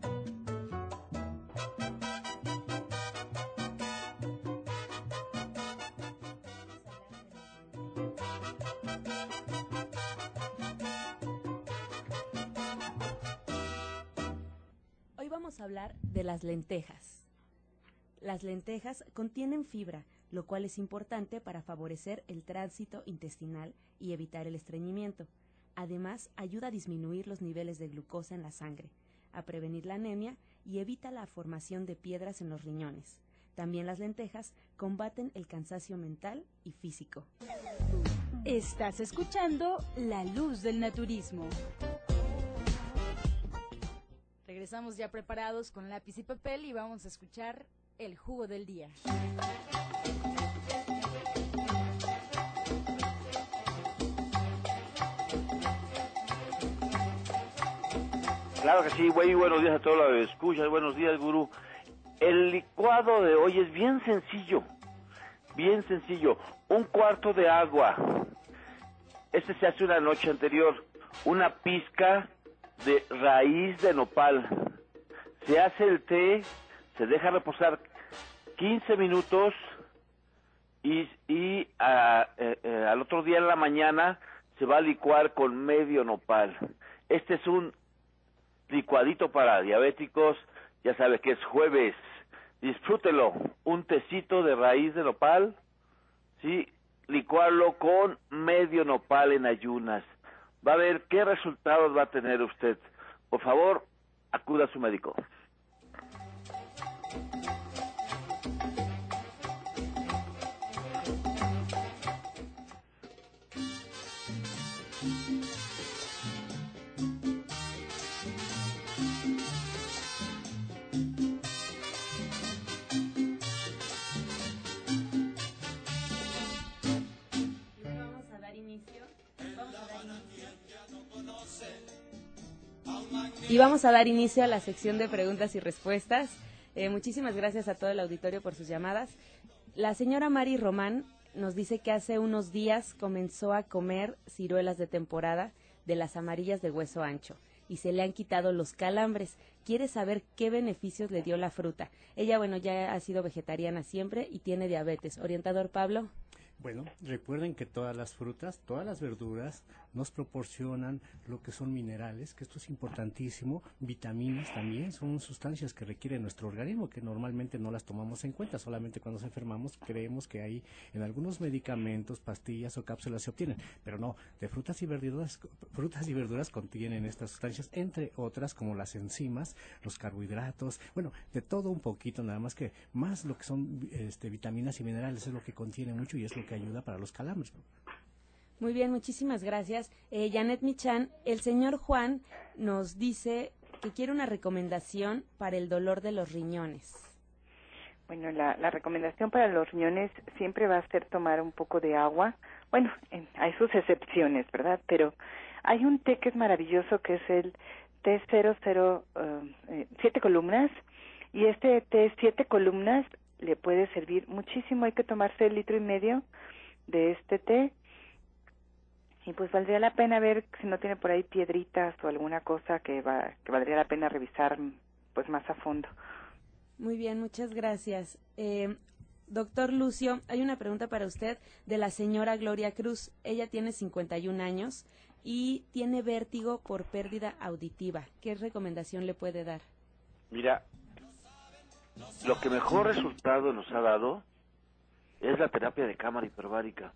Hablar de las lentejas. Las lentejas contienen fibra, lo cual es importante para favorecer el tránsito intestinal y evitar el estreñimiento. Además, ayuda a disminuir los niveles de glucosa en la sangre, a prevenir la anemia y evita la formación de piedras en los riñones. También las lentejas combaten el cansancio mental y físico. Estás escuchando La Luz del Naturismo. Regresamos ya preparados con lápiz y papel y vamos a escuchar el jugo del día. Claro que sí, muy buenos días a todos los que escuchan, buenos días, gurú. El licuado de hoy es bien sencillo, bien sencillo. Un cuarto de agua, este se hace una noche anterior, una pizca de raíz de nopal. Se hace el té, se deja reposar 15 minutos y, y ah, eh, eh, al otro día en la mañana se va a licuar con medio nopal. Este es un licuadito para diabéticos, ya sabe que es jueves. Disfrútelo, un tecito de raíz de nopal, sí, licuarlo con medio nopal en ayunas va a ver qué resultados va a tener usted. Por favor, acuda a su médico. Y vamos a dar inicio a la sección de preguntas y respuestas. Eh, muchísimas gracias a todo el auditorio por sus llamadas. La señora Mari Román nos dice que hace unos días comenzó a comer ciruelas de temporada de las amarillas de hueso ancho y se le han quitado los calambres. Quiere saber qué beneficios le dio la fruta. Ella, bueno, ya ha sido vegetariana siempre y tiene diabetes. Orientador Pablo. Bueno, recuerden que todas las frutas, todas las verduras nos proporcionan lo que son minerales, que esto es importantísimo, vitaminas también, son sustancias que requiere nuestro organismo, que normalmente no las tomamos en cuenta, solamente cuando nos enfermamos creemos que hay en algunos medicamentos, pastillas o cápsulas se obtienen, pero no, de frutas y verduras, frutas y verduras contienen estas sustancias, entre otras como las enzimas, los carbohidratos, bueno, de todo un poquito, nada más que más lo que son este, vitaminas y minerales es lo que contiene mucho y es lo que ayuda para los calambres. Muy bien, muchísimas gracias. Eh, Janet Michan, el señor Juan nos dice que quiere una recomendación para el dolor de los riñones. Bueno, la, la recomendación para los riñones siempre va a ser tomar un poco de agua. Bueno, hay sus excepciones, ¿verdad? Pero hay un té que es maravilloso que es el té 00, uh, eh, siete columnas. Y este té siete columnas le puede servir muchísimo. Hay que tomarse el litro y medio de este té. Y pues valdría la pena ver si no tiene por ahí piedritas o alguna cosa que, va, que valdría la pena revisar pues más a fondo. Muy bien, muchas gracias. Eh, doctor Lucio, hay una pregunta para usted de la señora Gloria Cruz. Ella tiene 51 años y tiene vértigo por pérdida auditiva. ¿Qué recomendación le puede dar? Mira, lo que mejor resultado nos ha dado es la terapia de cámara hiperbárica.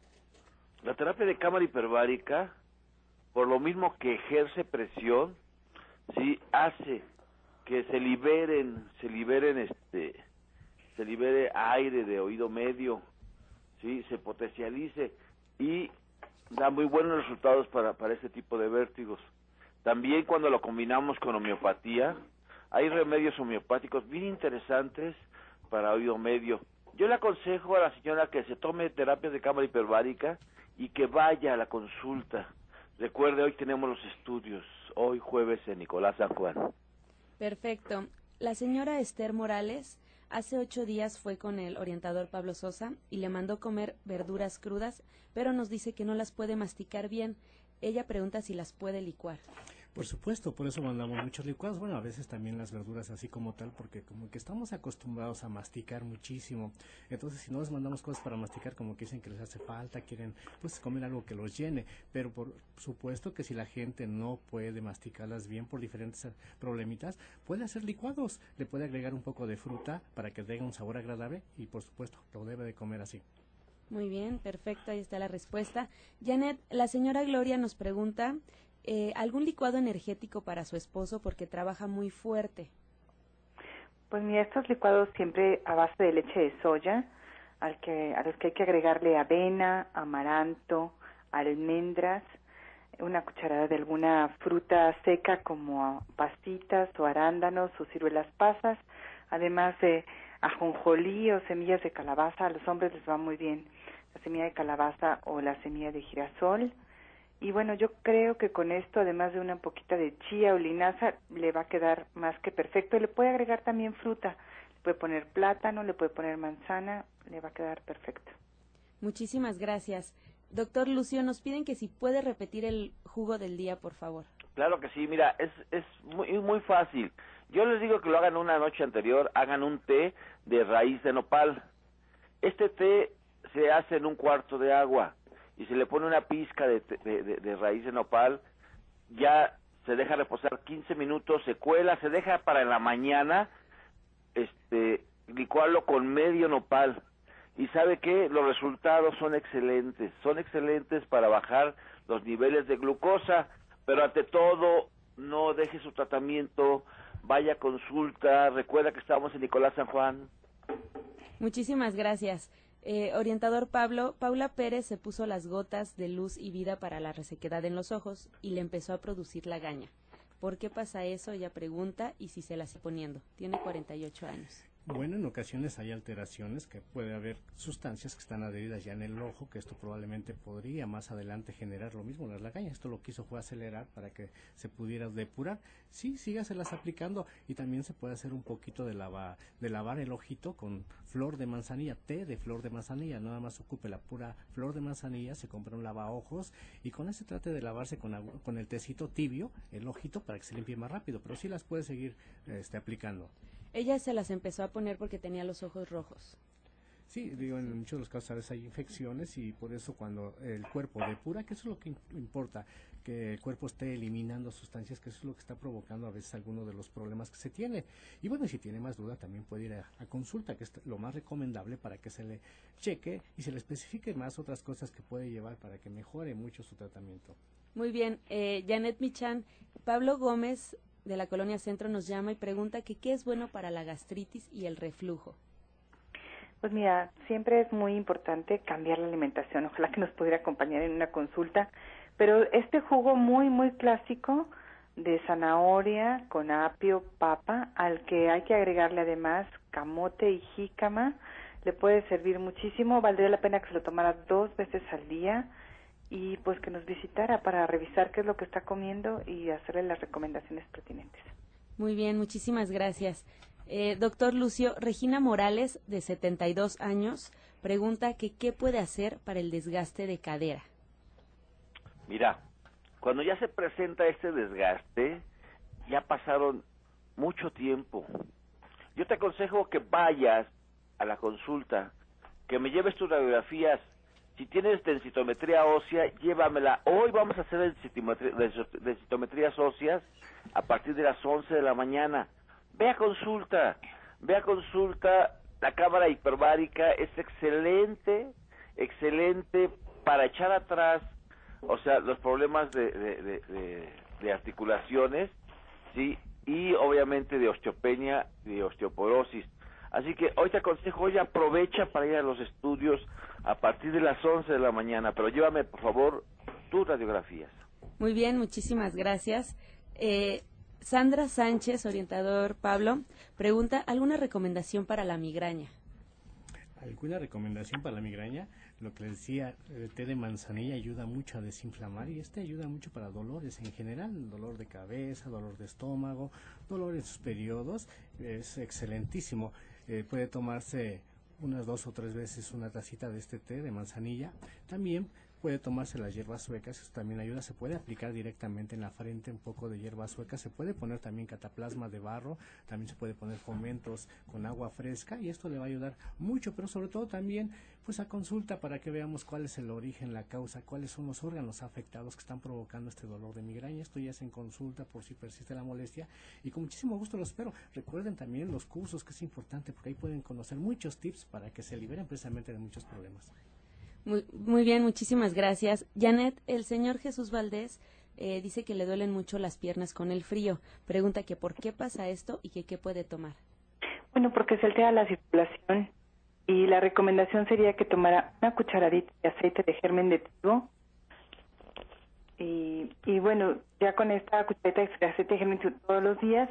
La terapia de cámara hiperbárica, por lo mismo que ejerce presión, sí hace que se liberen, se liberen este, se libere aire de oído medio, sí, se potencialice y da muy buenos resultados para, para este tipo de vértigos. También cuando lo combinamos con homeopatía, hay remedios homeopáticos bien interesantes para oído medio. Yo le aconsejo a la señora que se tome terapia de cámara hiperbárica y que vaya a la consulta. Recuerde, hoy tenemos los estudios, hoy jueves en Nicolás San Juan. Perfecto. La señora Esther Morales hace ocho días fue con el orientador Pablo Sosa y le mandó comer verduras crudas, pero nos dice que no las puede masticar bien. Ella pregunta si las puede licuar. Por supuesto, por eso mandamos muchos licuados. Bueno, a veces también las verduras así como tal, porque como que estamos acostumbrados a masticar muchísimo. Entonces, si no les mandamos cosas para masticar, como que dicen que les hace falta, quieren pues comer algo que los llene. Pero por supuesto que si la gente no puede masticarlas bien por diferentes problemitas, puede hacer licuados. Le puede agregar un poco de fruta para que tenga un sabor agradable y por supuesto lo debe de comer así. Muy bien, perfecto, ahí está la respuesta. Janet, la señora Gloria nos pregunta eh, algún licuado energético para su esposo porque trabaja muy fuerte. Pues mira, estos licuados siempre a base de leche de soya, al que, a los que hay que agregarle avena, amaranto, almendras, una cucharada de alguna fruta seca como pastitas o arándanos o ciruelas pasas, además de ajonjolí o semillas de calabaza, a los hombres les va muy bien la semilla de calabaza o la semilla de girasol, y bueno, yo creo que con esto, además de una poquita de chía o linaza, le va a quedar más que perfecto. Y le puede agregar también fruta. Le puede poner plátano, le puede poner manzana, le va a quedar perfecto. Muchísimas gracias. Doctor Lucio, nos piden que si puede repetir el jugo del día, por favor. Claro que sí, mira, es, es muy, muy fácil. Yo les digo que lo hagan una noche anterior, hagan un té de raíz de nopal. Este té se hace en un cuarto de agua y se le pone una pizca de, de, raíz de nopal, ya se deja reposar 15 minutos, se cuela, se deja para la mañana, este, licuarlo con medio nopal. Y sabe que los resultados son excelentes, son excelentes para bajar los niveles de glucosa, pero ante todo no deje su tratamiento, vaya consulta, recuerda que estamos en Nicolás San Juan. Muchísimas gracias. Eh, orientador Pablo, Paula Pérez se puso las gotas de luz y vida para la resequedad en los ojos y le empezó a producir la gaña. ¿Por qué pasa eso? Ella pregunta y si se la sigue poniendo. Tiene 48 años. Bueno, en ocasiones hay alteraciones que puede haber sustancias que están adheridas ya en el ojo, que esto probablemente podría más adelante generar lo mismo en la lagaña. Esto lo que fue acelerar para que se pudiera depurar. Sí, sígaselas aplicando y también se puede hacer un poquito de, lava, de lavar el ojito con flor de manzanilla, té de flor de manzanilla. Nada más ocupe la pura flor de manzanilla, se compra un lavaojos y con ese trate de lavarse con, con el tecito tibio el ojito para que se limpie más rápido, pero sí las puede seguir este, aplicando. Ella se las empezó a poner porque tenía los ojos rojos. Sí, digo, en muchos de los casos a veces hay infecciones y por eso cuando el cuerpo depura, que eso es lo que importa, que el cuerpo esté eliminando sustancias, que eso es lo que está provocando a veces algunos de los problemas que se tiene. Y bueno, si tiene más duda, también puede ir a, consulta, que es lo más recomendable para que se le cheque y se le especifique más otras cosas que puede llevar para que mejore mucho su tratamiento. Muy bien, eh, Janet Michan, Pablo Gómez de la Colonia Centro nos llama y pregunta que qué es bueno para la gastritis y el reflujo. Pues mira, siempre es muy importante cambiar la alimentación. Ojalá que nos pudiera acompañar en una consulta. Pero este jugo muy, muy clásico de zanahoria con apio, papa, al que hay que agregarle además camote y jícama, le puede servir muchísimo. Valdría la pena que se lo tomara dos veces al día y pues que nos visitara para revisar qué es lo que está comiendo y hacerle las recomendaciones pertinentes. Muy bien, muchísimas gracias. Eh, doctor Lucio, Regina Morales, de 72 años, pregunta que qué puede hacer para el desgaste de cadera. Mira, cuando ya se presenta este desgaste, ya pasaron mucho tiempo. Yo te aconsejo que vayas a la consulta, que me lleves tus radiografías. Si tienes densitometría ósea, llévamela. Hoy vamos a hacer densitometrías óseas a partir de las 11 de la mañana Ve a consulta, ve a consulta, la cámara hiperbárica es excelente, excelente para echar atrás, o sea, los problemas de, de, articulaciones, ¿sí? Y obviamente de osteopenia de osteoporosis. Así que hoy te aconsejo, hoy aprovecha para ir a los estudios a partir de las 11 de la mañana, pero llévame por favor tus radiografías. Muy bien, muchísimas gracias. Eh, Sandra Sánchez, orientador Pablo, pregunta, ¿alguna recomendación para la migraña? ¿Alguna recomendación para la migraña? Lo que les decía, el té de manzanilla ayuda mucho a desinflamar y este ayuda mucho para dolores en general, dolor de cabeza, dolor de estómago, dolor en sus periodos, es excelentísimo. Eh, puede tomarse unas dos o tres veces una tacita de este té de manzanilla. También puede tomarse las hierbas suecas, eso también ayuda, se puede aplicar directamente en la frente un poco de hierbas suecas, se puede poner también cataplasma de barro, también se puede poner fomentos con agua fresca y esto le va a ayudar mucho, pero sobre todo también pues a consulta para que veamos cuál es el origen, la causa, cuáles son los órganos afectados que están provocando este dolor de migraña. Esto ya es en consulta por si persiste la molestia y con muchísimo gusto lo espero. Recuerden también los cursos que es importante porque ahí pueden conocer muchos tips para que se liberen precisamente de muchos problemas. Muy, bien, muchísimas gracias. Janet, el señor Jesús Valdés eh, dice que le duelen mucho las piernas con el frío. Pregunta que por qué pasa esto y que qué puede tomar. Bueno, porque se altera la circulación y la recomendación sería que tomara una cucharadita de aceite de germen de trigo y, y bueno, ya con esta cucharadita de aceite de germen todos los días,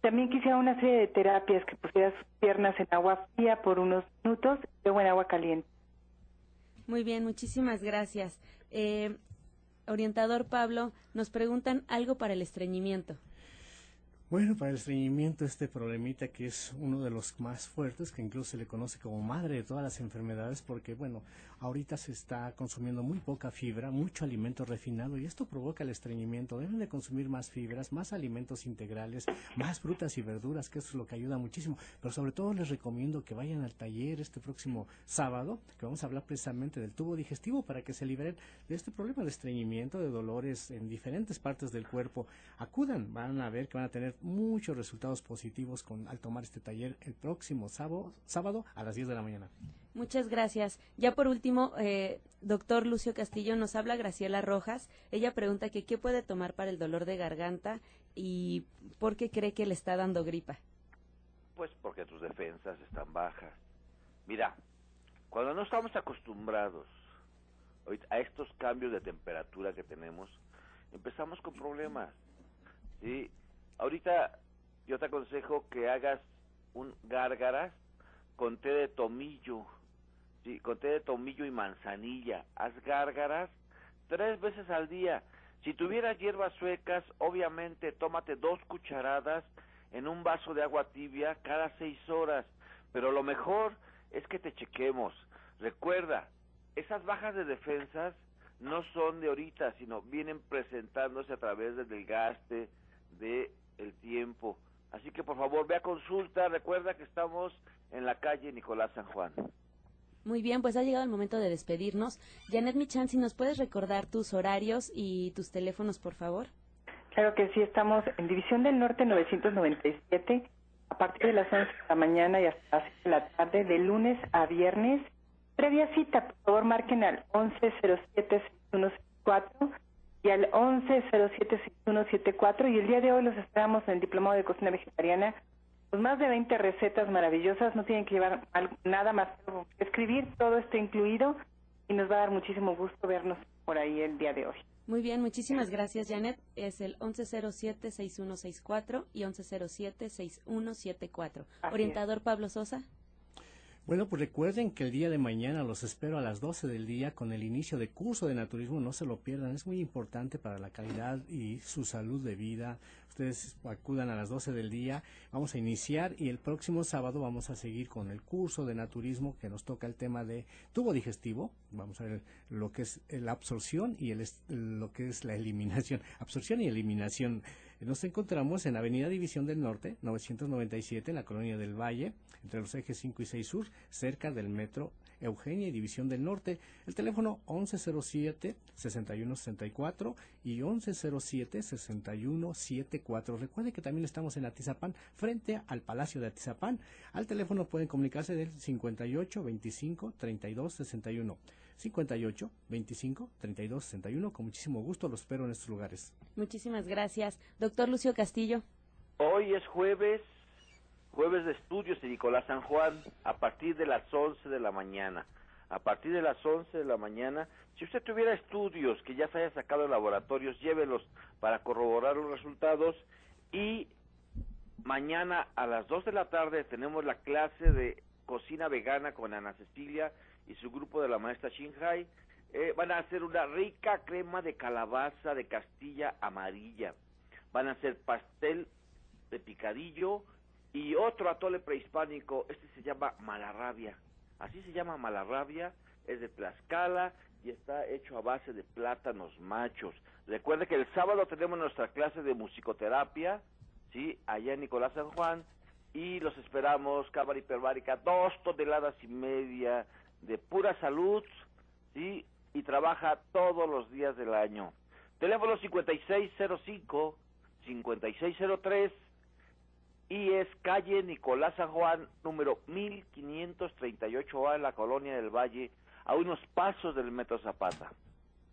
también quisiera una serie de terapias que pusiera sus piernas en agua fría por unos minutos y luego en agua caliente. Muy bien, muchísimas gracias. Eh, orientador Pablo, nos preguntan algo para el estreñimiento. Bueno, para el estreñimiento, este problemita que es uno de los más fuertes, que incluso se le conoce como madre de todas las enfermedades, porque bueno, ahorita se está consumiendo muy poca fibra, mucho alimento refinado y esto provoca el estreñimiento. Deben de consumir más fibras, más alimentos integrales, más frutas y verduras, que eso es lo que ayuda muchísimo. Pero sobre todo les recomiendo que vayan al taller este próximo sábado, que vamos a hablar precisamente del tubo digestivo para que se liberen de este problema de estreñimiento, de dolores en diferentes partes del cuerpo. Acudan, van a ver que van a tener muchos resultados positivos con, al tomar este taller el próximo sábado, sábado a las 10 de la mañana. Muchas gracias. Ya por último, eh, doctor Lucio Castillo, nos habla Graciela Rojas. Ella pregunta que qué puede tomar para el dolor de garganta y por qué cree que le está dando gripa. Pues porque tus defensas están bajas. Mira, cuando no estamos acostumbrados a estos cambios de temperatura que tenemos, empezamos con problemas. ¿sí? Ahorita yo te aconsejo que hagas un gárgaras con té de tomillo, sí, con té de tomillo y manzanilla. Haz gárgaras tres veces al día. Si tuvieras hierbas suecas, obviamente tómate dos cucharadas en un vaso de agua tibia cada seis horas. Pero lo mejor es que te chequemos. Recuerda, esas bajas de defensas no son de ahorita, sino vienen presentándose a través del desgaste, de el tiempo. Así que por favor ve a consulta, recuerda que estamos en la calle Nicolás San Juan. Muy bien, pues ha llegado el momento de despedirnos. Janet Michan, si nos puedes recordar tus horarios y tus teléfonos, por favor. Claro que sí, estamos en División del Norte 997 a partir de las 11 de la mañana y hasta las 6 de la tarde, de lunes a viernes. Previa cita, por favor, marquen al 1107-6164 y al 1107-6174 y el día de hoy los esperamos en el Diplomado de Cocina Vegetariana. Pues más de 20 recetas maravillosas, no tienen que llevar nada más que escribir, todo está incluido y nos va a dar muchísimo gusto vernos por ahí el día de hoy. Muy bien, muchísimas gracias, Janet. Es el 1107-6164 y 1107-6174. Orientador Pablo Sosa. Bueno, pues recuerden que el día de mañana los espero a las 12 del día con el inicio de curso de naturismo. No se lo pierdan, es muy importante para la calidad y su salud de vida. Ustedes acudan a las 12 del día. Vamos a iniciar y el próximo sábado vamos a seguir con el curso de naturismo que nos toca el tema de tubo digestivo. Vamos a ver lo que es la absorción y el, lo que es la eliminación. Absorción y eliminación. Nos encontramos en Avenida División del Norte, 997, en la Colonia del Valle, entre los ejes 5 y 6 Sur, cerca del metro Eugenia y División del Norte. El teléfono 1107-6164 y 1107-6174. Recuerde que también estamos en Atizapán, frente al Palacio de Atizapán. Al teléfono pueden comunicarse del 58 25 32 61. 58 25 32 61. Con muchísimo gusto los espero en estos lugares. Muchísimas gracias. Doctor Lucio Castillo. Hoy es jueves, jueves de estudios en Nicolás San Juan, a partir de las 11 de la mañana. A partir de las 11 de la mañana, si usted tuviera estudios que ya se haya sacado en laboratorios, llévelos para corroborar los resultados y mañana a las 2 de la tarde tenemos la clase de cocina vegana con Ana Cecilia y su grupo de la maestra Shinhai. Eh, van a hacer una rica crema de calabaza de Castilla amarilla. Van a hacer pastel de picadillo y otro atole prehispánico. Este se llama malarrabia. Así se llama malarrabia. Es de Tlaxcala y está hecho a base de plátanos machos. Recuerde que el sábado tenemos nuestra clase de musicoterapia, ¿sí? Allá en Nicolás San Juan. Y los esperamos, cámara hiperbárica, dos toneladas y media de pura salud, ¿sí? Y trabaja todos los días del año. Teléfono 5605-5603 y es calle Nicolás San Juan, número 1538A en la Colonia del Valle, a unos pasos del Metro Zapata.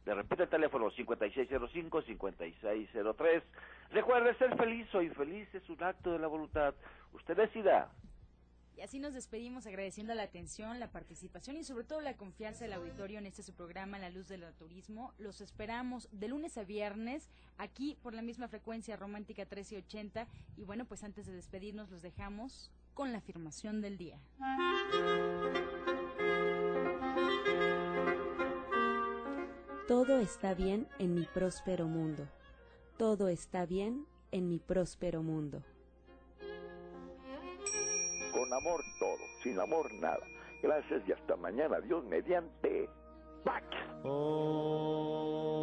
Le repito el teléfono 5605-5603. Recuerde ser feliz, soy feliz, es un acto de la voluntad. Usted decida. Y así nos despedimos agradeciendo la atención, la participación y sobre todo la confianza del auditorio en este su programa La Luz del Turismo. Los esperamos de lunes a viernes aquí por la misma frecuencia romántica 1380 y bueno, pues antes de despedirnos los dejamos con la afirmación del día. Todo está bien en mi próspero mundo. Todo está bien en mi próspero mundo. Con amor todo, sin amor nada. Gracias y hasta mañana. Dios mediante. Pax. Oh.